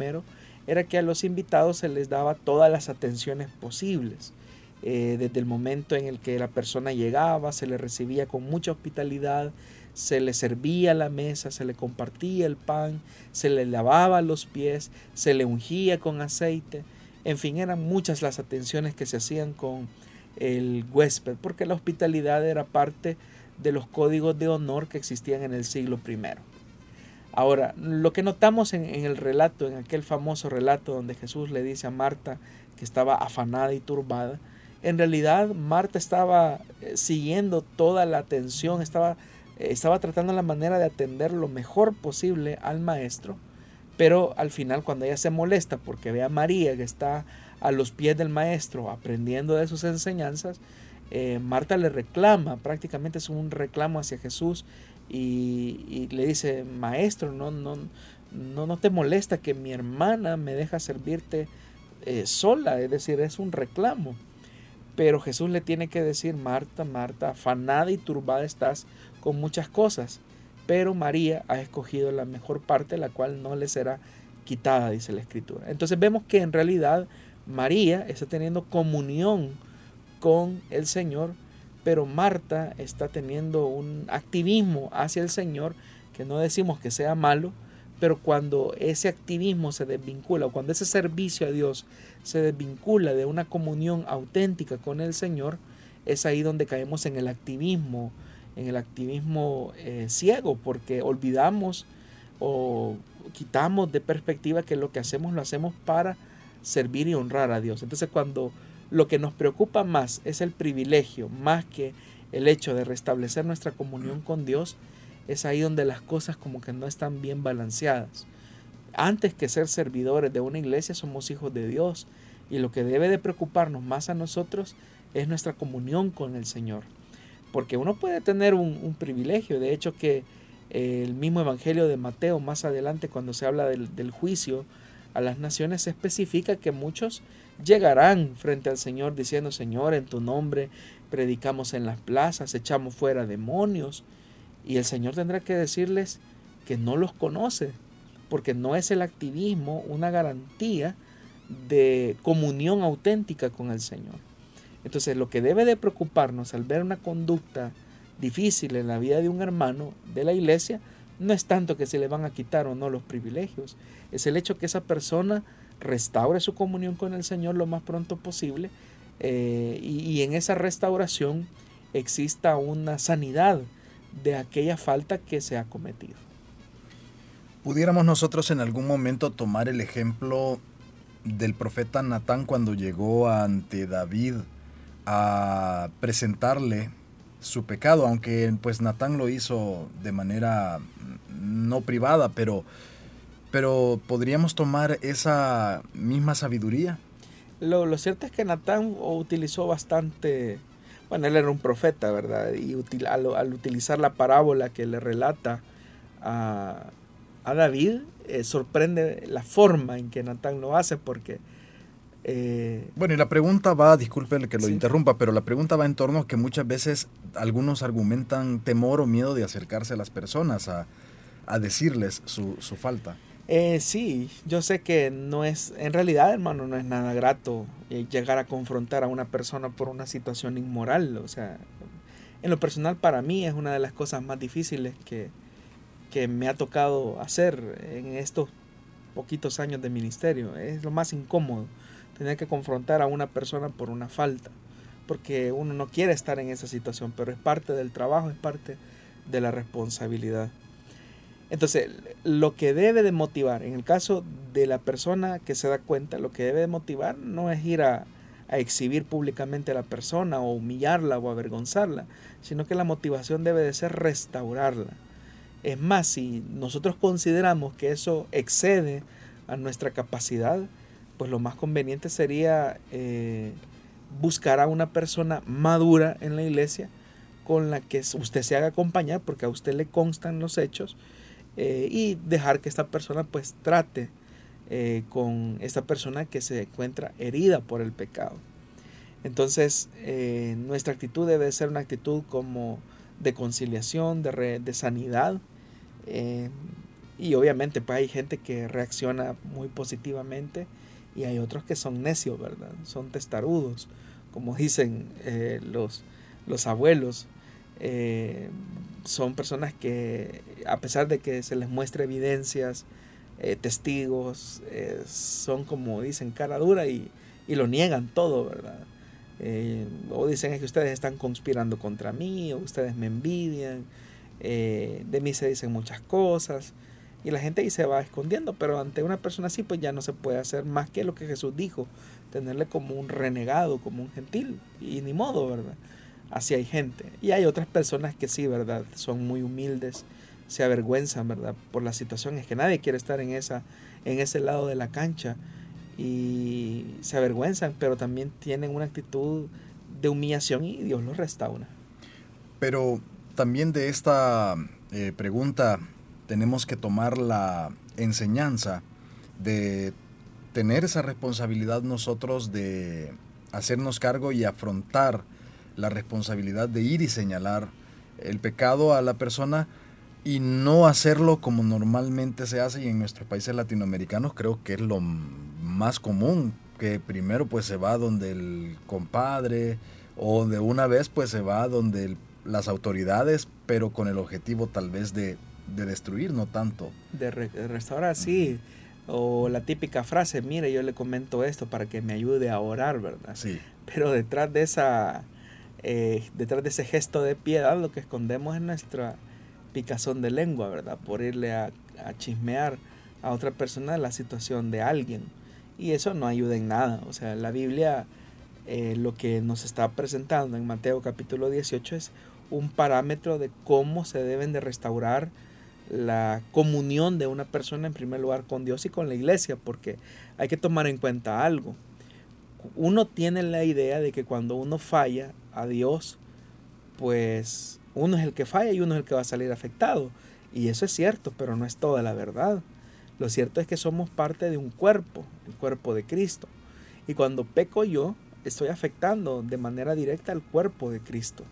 S3: era que a los invitados se les daba todas las atenciones posibles. Eh, desde el momento en el que la persona llegaba, se le recibía con mucha hospitalidad, se le servía la mesa, se le compartía el pan, se le lavaba los pies, se le ungía con aceite. En fin, eran muchas las atenciones que se hacían con el huésped, porque la hospitalidad era parte de los códigos de honor que existían en el siglo I. Ahora, lo que notamos en, en, el relato, en aquel famoso relato donde Jesús le dice a Marta que estaba afanada y turbada, en realidad Marta estaba eh, siguiendo toda la atención, estaba estaba tratando la manera de atender lo mejor posible al maestro, pero al final cuando ella se molesta porque ve a María que está a los pies del maestro aprendiendo de sus enseñanzas, eh, Marta le reclama, prácticamente es un reclamo hacia Jesús y, le dice, maestro, no, no, no, no te molesta que mi hermana me deja servirte eh, sola, es decir, es un reclamo. Pero Jesús le tiene que decir, Marta, Marta, afanada y turbada estás con muchas cosas, pero María ha escogido la mejor parte, la cual no le será quitada, dice la escritura. Entonces vemos que en realidad María está teniendo comunión con el Señor, pero Marta está teniendo un activismo hacia el Señor, que no decimos que sea malo, pero cuando ese activismo se desvincula, o cuando ese servicio a Dios se desvincula de una comunión auténtica con el Señor, es ahí donde caemos en el activismo en el activismo eh, ciego, porque olvidamos o quitamos de perspectiva que lo que hacemos lo hacemos para servir y honrar a Dios. Entonces cuando lo que nos preocupa más es el privilegio, más que el hecho de restablecer nuestra comunión con Dios, es ahí donde las cosas como que no están bien balanceadas. Antes que ser servidores de una iglesia somos hijos de Dios y lo que debe de preocuparnos más a nosotros es nuestra comunión con el Señor. Porque uno puede tener un, privilegio, de hecho que el mismo Evangelio de Mateo más adelante cuando se habla del, del juicio a las naciones se especifica que muchos llegarán frente al Señor diciendo, Señor, en tu nombre predicamos en las plazas, echamos fuera demonios. Y el Señor tendrá que decirles que no los conoce, porque no es el activismo una garantía de comunión auténtica con el Señor. Entonces lo que debe de preocuparnos al ver una conducta difícil en la vida de un hermano de la iglesia no es tanto que se le van a quitar o no los privilegios, es el hecho que esa persona restaure su comunión con el Señor lo más pronto posible eh, y, y en esa restauración exista una sanidad de aquella falta que se ha cometido.
S2: Pudiéramos nosotros en algún momento tomar el ejemplo del profeta Natán cuando llegó ante David a presentarle su pecado, aunque pues Natán lo hizo de manera no privada, pero Pero podríamos tomar esa misma sabiduría.
S3: Lo, lo cierto es que Natán utilizó bastante, bueno, él era un profeta, ¿verdad? Y al, utilizar la parábola que le relata a, a David, eh, sorprende la forma en que Natán lo hace porque...
S2: Eh, bueno, y la pregunta va, disculpe que lo interrumpa, pero la pregunta va en torno a que muchas veces algunos argumentan temor o miedo de acercarse a las personas, a, a decirles su, su falta.
S3: Eh, sí, yo sé que no es, en realidad, hermano, no es nada grato eh, llegar a confrontar a una persona por una situación inmoral. O sea, en lo personal para mí es una de las cosas más difíciles que, que me ha tocado hacer en estos poquitos años de ministerio. Es lo más incómodo, tener que confrontar a una persona por una falta, porque uno no quiere estar en esa situación, pero es parte del trabajo, es parte de la responsabilidad. Entonces, lo que debe de motivar, en el caso de la persona que se da cuenta, lo que debe de motivar no es ir a, exhibir públicamente a la persona o humillarla o avergonzarla, sino que la motivación debe de ser restaurarla. Es más, si nosotros consideramos que eso excede a nuestra capacidad, pues lo más conveniente sería eh, buscar a una persona madura en la iglesia con la que usted se haga acompañar, porque a usted le constan los hechos, eh, y dejar que esta persona pues trate eh, con esta persona que se encuentra herida por el pecado. Entonces nuestra actitud debe ser una actitud como de conciliación, de, de sanidad. y obviamente pues hay gente que reacciona muy positivamente y hay otros que son necios, ¿verdad? Son testarudos, como dicen los, los abuelos eh, son personas que, a pesar de que se les muestre evidencias, eh, testigos, eh, son como dicen cara dura y, lo niegan todo, ¿verdad? o dicen es que ustedes están conspirando contra mí, o ustedes me envidian, de mí se dicen muchas cosas, y la gente ahí se va escondiendo, pero ante una persona así, pues ya no se puede hacer más que lo que Jesús dijo, tenerle como un renegado, como un gentil, y ni modo, ¿verdad? así hay gente. Y hay otras personas que sí, ¿verdad? Son muy humildes, se avergüenzan, ¿verdad? Por la situación. Es que nadie quiere estar en, esa, en ese lado de la cancha y se avergüenzan, pero también tienen una actitud de humillación y Dios los restaura.
S2: Pero también de esta eh, pregunta tenemos que tomar la enseñanza de tener esa responsabilidad nosotros de hacernos cargo y afrontar la responsabilidad de ir y señalar el pecado a la persona y no hacerlo como normalmente se hace y en nuestros países latinoamericanos creo que es lo más común, que primero pues se va donde el compadre o de una vez pues se va donde las autoridades, pero con el objetivo tal vez de, destruir, no tanto.
S3: De, restaurar, sí. O la típica frase, mire, yo le comento esto para que me ayude a orar, ¿verdad?
S2: Sí.
S3: Pero detrás de esa eh, detrás de ese gesto de piedad lo que escondemos es nuestra picazón de lengua, ¿verdad? Por irle a, chismear a otra persona la situación de alguien. Y eso no ayuda en nada. O sea, la Biblia eh, lo que nos está presentando en Mateo capítulo 18 es un parámetro de cómo se deben de restaurar la comunión de una persona en primer lugar con Dios y con la iglesia, porque hay que tomar en cuenta algo. Uno tiene la idea de que cuando uno falla, a Dios, pues uno es el que falla y uno es el que va a salir afectado. Y eso es cierto, pero no es toda la verdad. Lo cierto es que somos parte de un cuerpo, el cuerpo de Cristo. Y cuando peco yo, estoy afectando de manera directa al cuerpo de Cristo.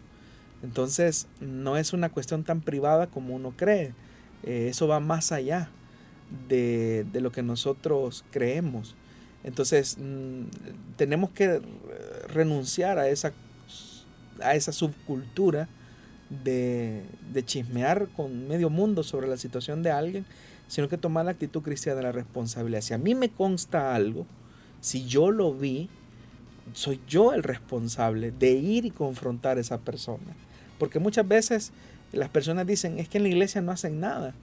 S3: Entonces, no es una cuestión tan privada como uno cree. Eh, eso va más allá de, de, lo que nosotros creemos. Entonces, mm, tenemos que renunciar a esa a esa subcultura de, chismear con medio mundo sobre la situación de alguien, sino que tomar la actitud cristiana de la responsabilidad. Si a mí me consta algo, si yo lo vi, soy yo el responsable de ir y confrontar a esa persona. Porque muchas veces las personas dicen, es que en la iglesia no hacen nada.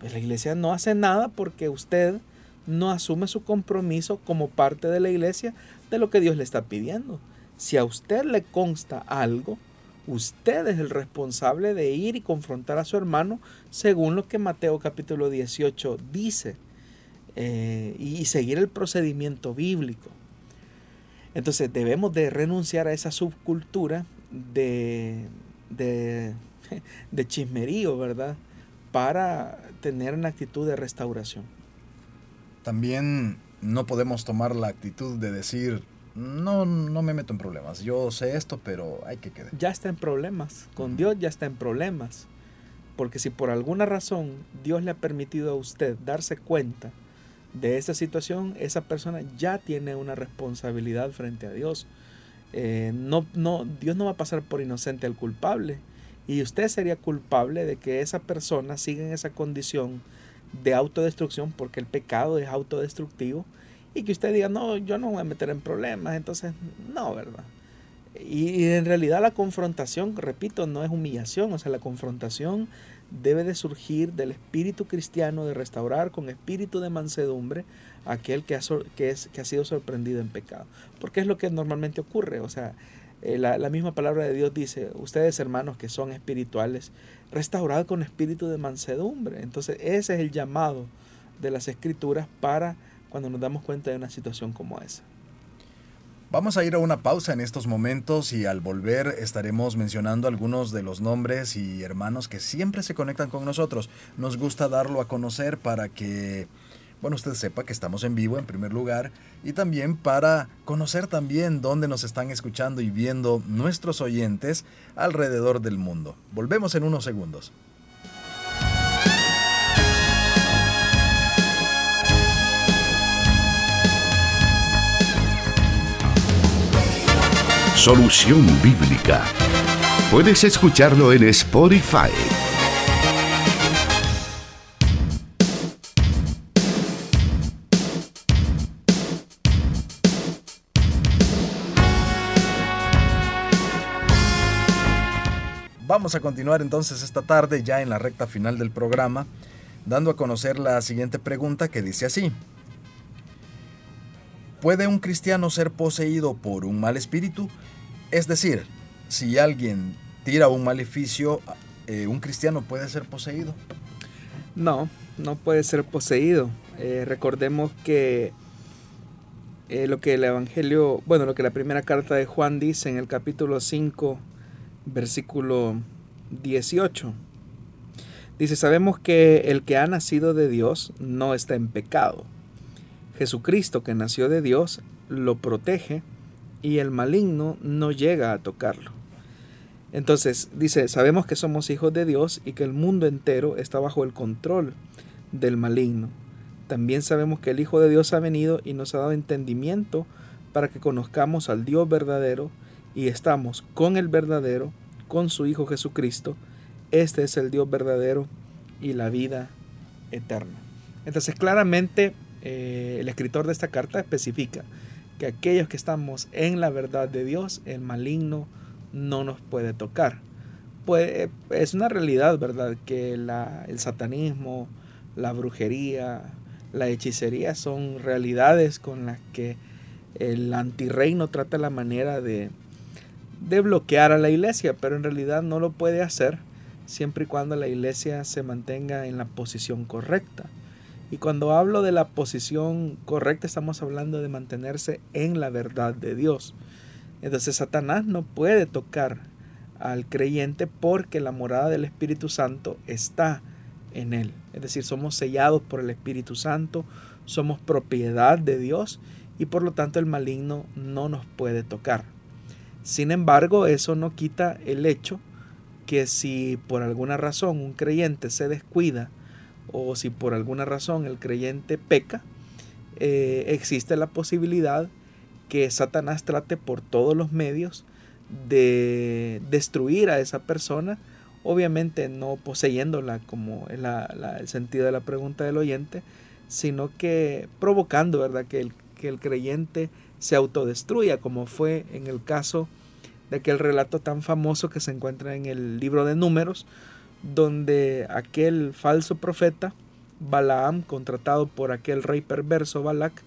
S3: Pues la iglesia no hace nada porque usted no asume su compromiso como parte de la iglesia de lo que Dios le está pidiendo. Si a usted le consta algo, usted es el responsable de ir y confrontar a su hermano según lo que Mateo capítulo 18 dice. eh, y seguir el procedimiento bíblico. Entonces debemos de renunciar a esa subcultura de, de, de chismerío, ¿verdad? Para tener una actitud de restauración.
S2: También no podemos tomar la actitud de decir, no, no me meto en problemas, yo sé esto, pero hay que quedar.
S3: Ya está en problemas, con Dios ya está en problemas. Porque si por alguna razón Dios le ha permitido a usted darse cuenta de esa situación, esa persona ya tiene una responsabilidad frente a Dios. Eh, no, no, Dios no va a pasar por inocente al culpable. Y usted sería culpable de que esa persona siga en esa condición de autodestrucción, porque el pecado es autodestructivo, y que usted diga, no, yo no voy a meter en problemas. Entonces, no, ¿verdad? Y, en realidad la confrontación, repito, no es humillación, o sea, la confrontación debe de surgir del espíritu cristiano de restaurar con espíritu de mansedumbre aquel que ha, que es, que ha sido sorprendido en pecado. Porque es lo que normalmente ocurre, o sea, eh, la, la, misma palabra de Dios dice, ustedes hermanos que son espirituales, restaurad con espíritu de mansedumbre. Entonces ese es el llamado de las escrituras para cuando nos damos cuenta de una situación como esa.
S2: Vamos a ir a una pausa en estos momentos y al volver estaremos mencionando algunos de los nombres y hermanos que siempre se conectan con nosotros. Nos gusta darlo a conocer para que, bueno, usted sepa que estamos en vivo en primer lugar y también para conocer también dónde nos están escuchando y viendo nuestros oyentes alrededor del mundo. Volvemos en unos segundos.
S1: Solución Bíblica. Puedes escucharlo en Spotify.
S2: Vamos a continuar entonces esta tarde ya en la recta final del programa, dando a conocer la siguiente pregunta que dice así. ¿Puede un cristiano ser poseído por un mal espíritu? Es decir, si alguien tira un maleficio, eh, ¿un cristiano puede ser poseído?
S3: No, no puede ser poseído. Eh, recordemos que eh, lo que el Evangelio, bueno, lo que la primera carta de Juan dice en el capítulo 5, versículo 18. Dice, sabemos que el que ha nacido de Dios no está en pecado. Jesucristo que nació de Dios lo protege y el maligno no llega a tocarlo. Entonces dice, sabemos que somos hijos de Dios y que el mundo entero está bajo el control del maligno. También sabemos que el Hijo de Dios ha venido y nos ha dado entendimiento para que conozcamos al Dios verdadero y estamos con el verdadero, con su Hijo Jesucristo. Este es el Dios verdadero y la vida eterna. Entonces claramente eh, el escritor de esta carta especifica que aquellos que estamos en la verdad de Dios, el maligno no nos puede tocar. Pues es una realidad, ¿verdad? Que el satanismo, la brujería, la hechicería son realidades con las que el antirreino trata la manera de, de bloquear a la iglesia, pero en realidad no lo puede hacer siempre y cuando la iglesia se mantenga en la posición correcta. Y cuando hablo de la posición correcta, estamos hablando de mantenerse en la verdad de Dios. Entonces Satanás no puede tocar al creyente porque la morada del Espíritu Santo está en él. Es decir, somos sellados por el Espíritu Santo, somos propiedad de Dios y por lo tanto el maligno no nos puede tocar. Sin embargo, eso no quita el hecho que si por alguna razón un creyente se descuida o si por alguna razón el creyente peca, eh, existe la posibilidad que Satanás trate por todos los medios de destruir a esa persona, obviamente no poseyéndola como es el sentido de la pregunta del oyente, sino que provocando ¿verdad? Que, el, que el creyente se autodestruya, como fue en el caso de aquel relato tan famoso que se encuentra en el libro de números, donde aquel falso profeta, Balaam, contratado por aquel rey perverso Balak,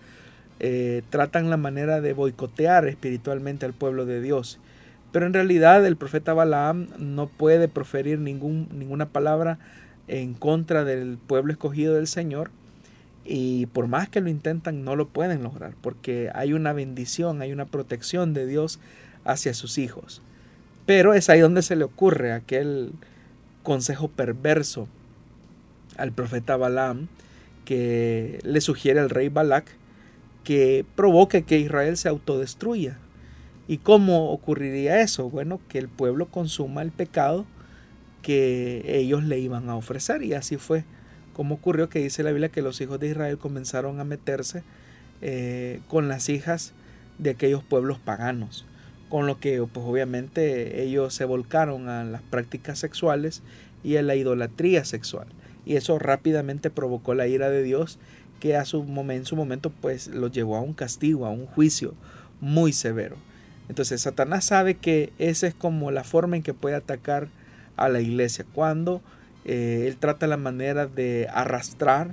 S3: eh, tratan la manera de boicotear espiritualmente al pueblo de Dios. Pero en realidad el profeta Balaam no puede proferir ningún, ninguna palabra en contra del pueblo escogido del Señor. y por más que lo intentan no lo pueden lograr porque hay una bendición, hay una protección de Dios hacia sus hijos. Pero es ahí donde se le ocurre aquel consejo perverso al profeta Balaam que le sugiere al rey Balak que provoque que Israel se autodestruya. ¿Y cómo ocurriría eso? Bueno, que el pueblo consuma el pecado que ellos le iban a ofrecer. Y así fue como ocurrió que dice la Biblia que los hijos de Israel comenzaron a meterse eh, con las hijas de aquellos pueblos paganos. Con lo que pues obviamente ellos se volcaron a las prácticas sexuales y a la idolatría sexual. Y eso rápidamente provocó la ira de Dios que a su momento, en su momento pues los llevó a un castigo, a un juicio muy severo. Entonces Satanás sabe que esa es como la forma en que puede atacar a la iglesia, cuando eh, él trata la manera de arrastrar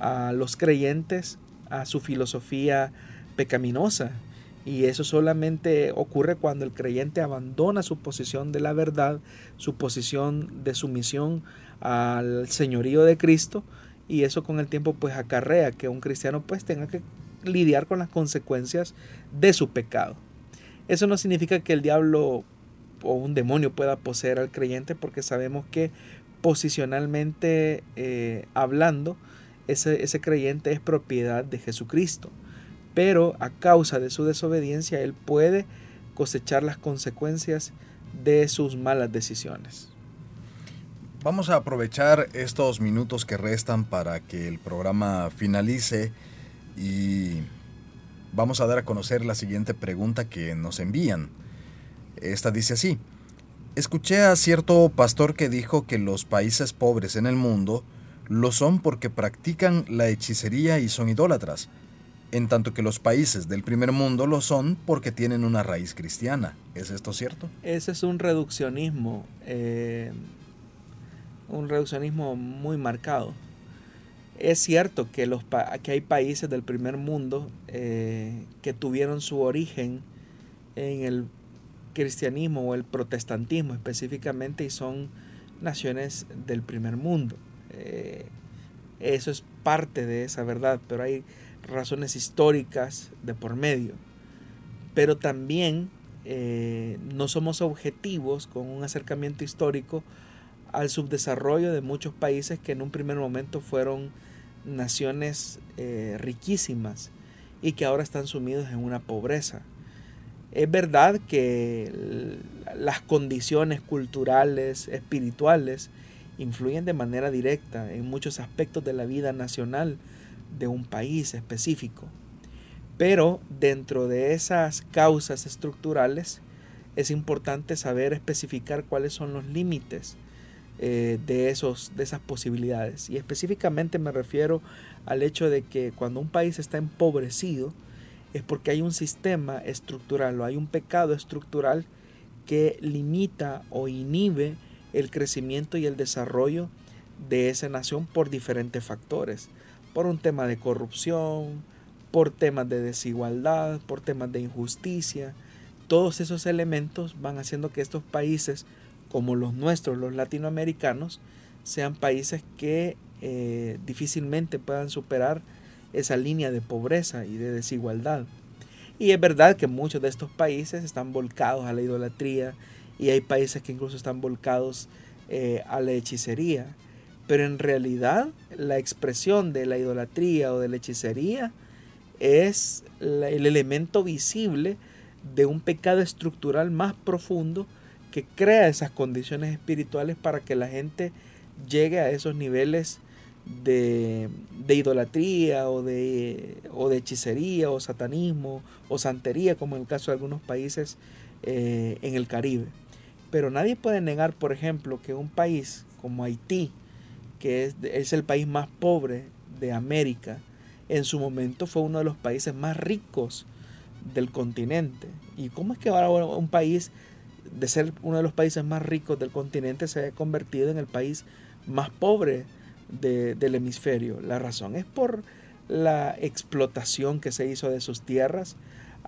S3: a los creyentes a su filosofía pecaminosa. Y eso solamente ocurre cuando el creyente abandona su posición de la verdad, su posición de sumisión al señorío de Cristo y eso con el tiempo pues acarrea que un cristiano pues tenga que lidiar con las consecuencias de su pecado. Eso no significa que el diablo o un demonio pueda poseer al creyente porque sabemos que posicionalmente eh, hablando ese, ese creyente es propiedad de Jesucristo. Pero a causa de su desobediencia él puede cosechar las consecuencias de sus malas decisiones.
S2: Vamos a aprovechar estos minutos que restan para que el programa finalice y vamos a dar a conocer la siguiente pregunta que nos envían. Esta dice así, escuché a cierto pastor que dijo que los países pobres en el mundo lo son porque practican la hechicería y son idólatras, en tanto que los países del primer mundo lo son porque tienen una raíz cristiana. ¿Es esto cierto?
S3: Ese es un reduccionismo. Eh, un reduccionismo muy marcado. Es cierto que, los, hay países del primer mundo eh, que tuvieron su origen en el cristianismo o el protestantismo específicamente y son naciones del primer mundo. Eh, eso es parte de esa verdad, pero hay razones históricas de por medio. Pero también eh, no somos objetivos con un acercamiento histórico al subdesarrollo de muchos países que en un primer momento fueron naciones eh, riquísimas y que ahora están sumidos en una pobreza. Es verdad que las condiciones culturales, espirituales, influyen de manera directa en muchos aspectos de la vida nacional de un país específico. Pero dentro de esas causas estructurales es importante saber especificar cuáles son los límites eh, de, esos, de esas posibilidades. Y específicamente me refiero al hecho de que cuando un país está empobrecido es porque hay un sistema estructural o hay un pecado estructural que limita o inhibe el crecimiento y el desarrollo de esa nación por diferentes factores. Por un tema de corrupción, por temas de desigualdad, por temas de injusticia. Todos esos elementos van haciendo que estos países como los nuestros, los latinoamericanos, sean países que eh, difícilmente puedan superar esa línea de pobreza y de desigualdad. Y es verdad que muchos de estos países están volcados a la idolatría y hay países que incluso están volcados eh, a la hechicería. Pero en realidad la expresión de la idolatría o de la hechicería es el elemento visible de un pecado estructural más profundo que crea esas condiciones espirituales para que la gente llegue a esos niveles de, idolatría o de, o de hechicería o satanismo o santería, como en el caso de algunos países eh, en el Caribe. Pero nadie puede negar, por ejemplo, que un país como Haití, que es, es el país más pobre de América, en su momento fue uno de los países más ricos del continente. ¿Y cómo es que ahora un país de ser uno de los países más ricos del continente, se ha convertido en el país más pobre del hemisferio. La razón es por la explotación que se hizo de sus tierras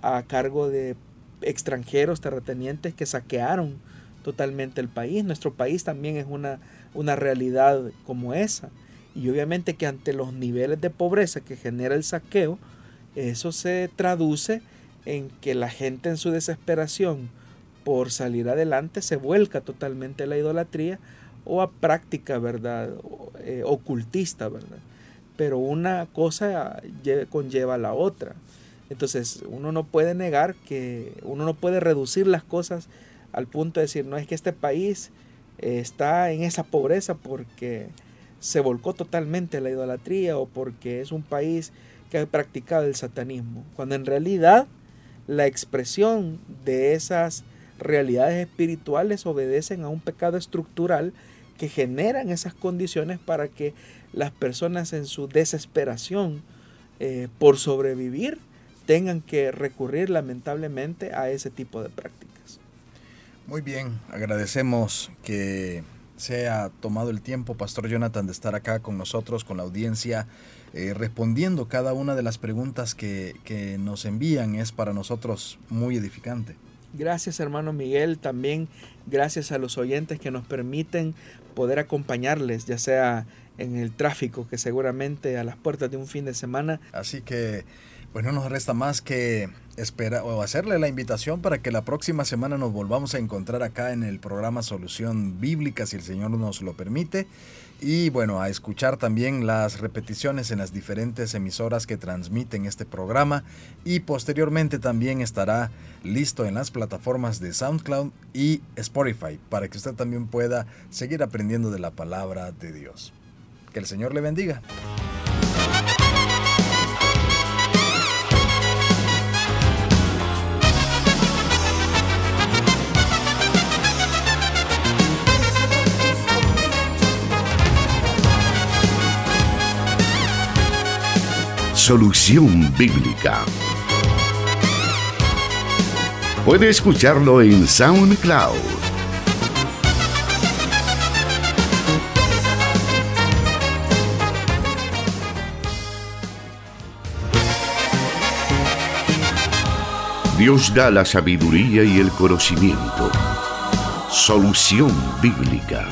S3: a cargo de extranjeros terratenientes que saquearon totalmente el país. Nuestro país también es una, una realidad como esa. Y obviamente que ante los niveles de pobreza que genera el saqueo, eso se traduce en que la gente en su desesperación por salir adelante se vuelca totalmente a la idolatría o a práctica, ¿verdad? Eh, ocultista, ¿verdad? Pero una cosa conlleva a la otra. Entonces, uno no puede negar que, uno no puede reducir las cosas al punto de decir, no es que este país está en esa pobreza porque se volcó totalmente la idolatría o porque es un país que ha practicado el satanismo, cuando en realidad la expresión de esas realidades espirituales obedecen a un pecado estructural que generan esas condiciones para que las personas en su desesperación eh, por sobrevivir tengan que recurrir lamentablemente a ese tipo de prácticas.
S2: Muy bien, agradecemos que se ha tomado el tiempo, Pastor Jonathan, de estar acá con nosotros, con la audiencia, eh, respondiendo cada una de las preguntas que, que nos envían. Es para nosotros muy edificante.
S3: Gracias hermano Miguel, también gracias a los oyentes que nos permiten poder acompañarles, ya sea en el tráfico, que seguramente a las puertas de un fin de semana.
S2: Así que pues no nos resta más que esperar o hacerle la invitación para que la próxima semana nos volvamos a encontrar acá en el programa Solución Bíblica, si el Señor nos lo permite. Y bueno, a escuchar también las repeticiones en las diferentes emisoras que transmiten este programa. Y posteriormente también estará listo en las plataformas de SoundCloud y Spotify para que usted también pueda seguir aprendiendo de la palabra de Dios. Que el Señor le bendiga.
S1: Solución Bíblica. Puede escucharlo en SoundCloud. Dios da la sabiduría y el conocimiento. Solución Bíblica.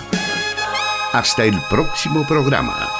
S1: Hasta el próximo programa.